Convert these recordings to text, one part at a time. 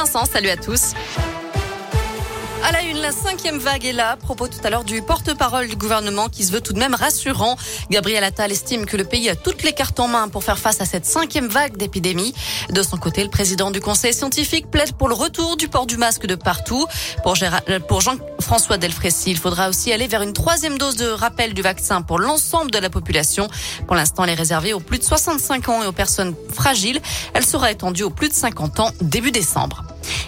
Vincent, salut à tous. À la une, la cinquième vague est là. Propos tout à l'heure du porte-parole du gouvernement qui se veut tout de même rassurant. Gabriel Attal estime que le pays a toutes les cartes en main pour faire face à cette cinquième vague d'épidémie. De son côté, le président du conseil scientifique plaide pour le retour du port du masque de partout. Pour, pour Jean-François Delfrécy, il faudra aussi aller vers une troisième dose de rappel du vaccin pour l'ensemble de la population. Pour l'instant, elle est réservée aux plus de 65 ans et aux personnes fragiles. Elle sera étendue aux plus de 50 ans début décembre.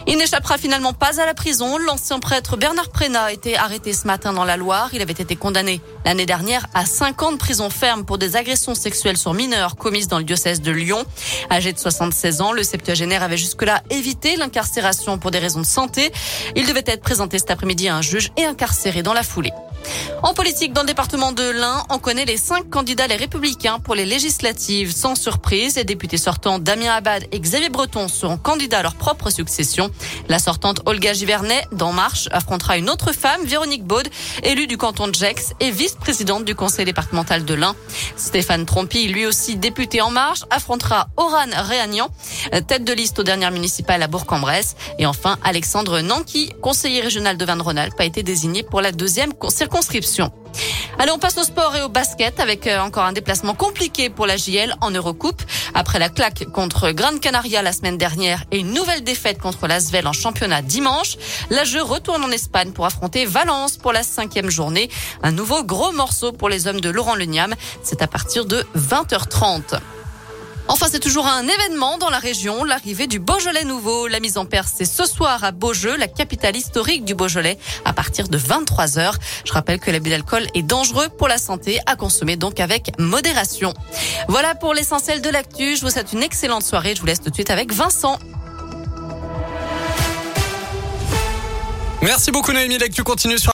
Il n'échappera finalement pas à la prison. L'ancien prêtre Bernard Prénat a été arrêté ce matin dans la Loire. Il avait été condamné l'année dernière à 5 ans de prison ferme pour des agressions sexuelles sur mineurs commises dans le diocèse de Lyon. Âgé de 76 ans, le septuagénaire avait jusque-là évité l'incarcération pour des raisons de santé. Il devait être présenté cet après-midi à un juge et incarcéré dans la foulée. En politique, dans le département de l'Ain, on connaît les cinq candidats les républicains pour les législatives. Sans surprise, les députés sortants Damien Abad et Xavier Breton seront candidats à leur propre succession. La sortante Olga Givernet, d'En Marche, affrontera une autre femme, Véronique Baud, élue du canton de Gex et vice-présidente du conseil départemental de l'Ain. Stéphane Trompi, lui aussi député En Marche, affrontera Oran Réagnan, tête de liste aux dernières municipales à Bourg-en-Bresse. Et enfin, Alexandre Nanki, conseiller régional de Vannes-Rhône-Alpes, a été désigné pour la deuxième circonscription. Allez, on passe au sport et au basket avec euh, encore un déplacement compliqué pour la JL en Eurocoupe. Après la claque contre Gran Canaria la semaine dernière et une nouvelle défaite contre l'Asvel en championnat dimanche, la jeu retourne en Espagne pour affronter Valence pour la cinquième journée. Un nouveau gros morceau pour les hommes de Laurent Leniam. C'est à partir de 20h30. Enfin, c'est toujours un événement dans la région, l'arrivée du Beaujolais nouveau. La mise en perce, c'est ce soir à Beaujeu, la capitale historique du Beaujolais, à partir de 23 heures. Je rappelle que l'abus d'alcool est dangereux pour la santé, à consommer donc avec modération. Voilà pour l'essentiel de l'actu. Je vous souhaite une excellente soirée. Je vous laisse tout de suite avec Vincent. Merci beaucoup Noémie, l'actu continue sur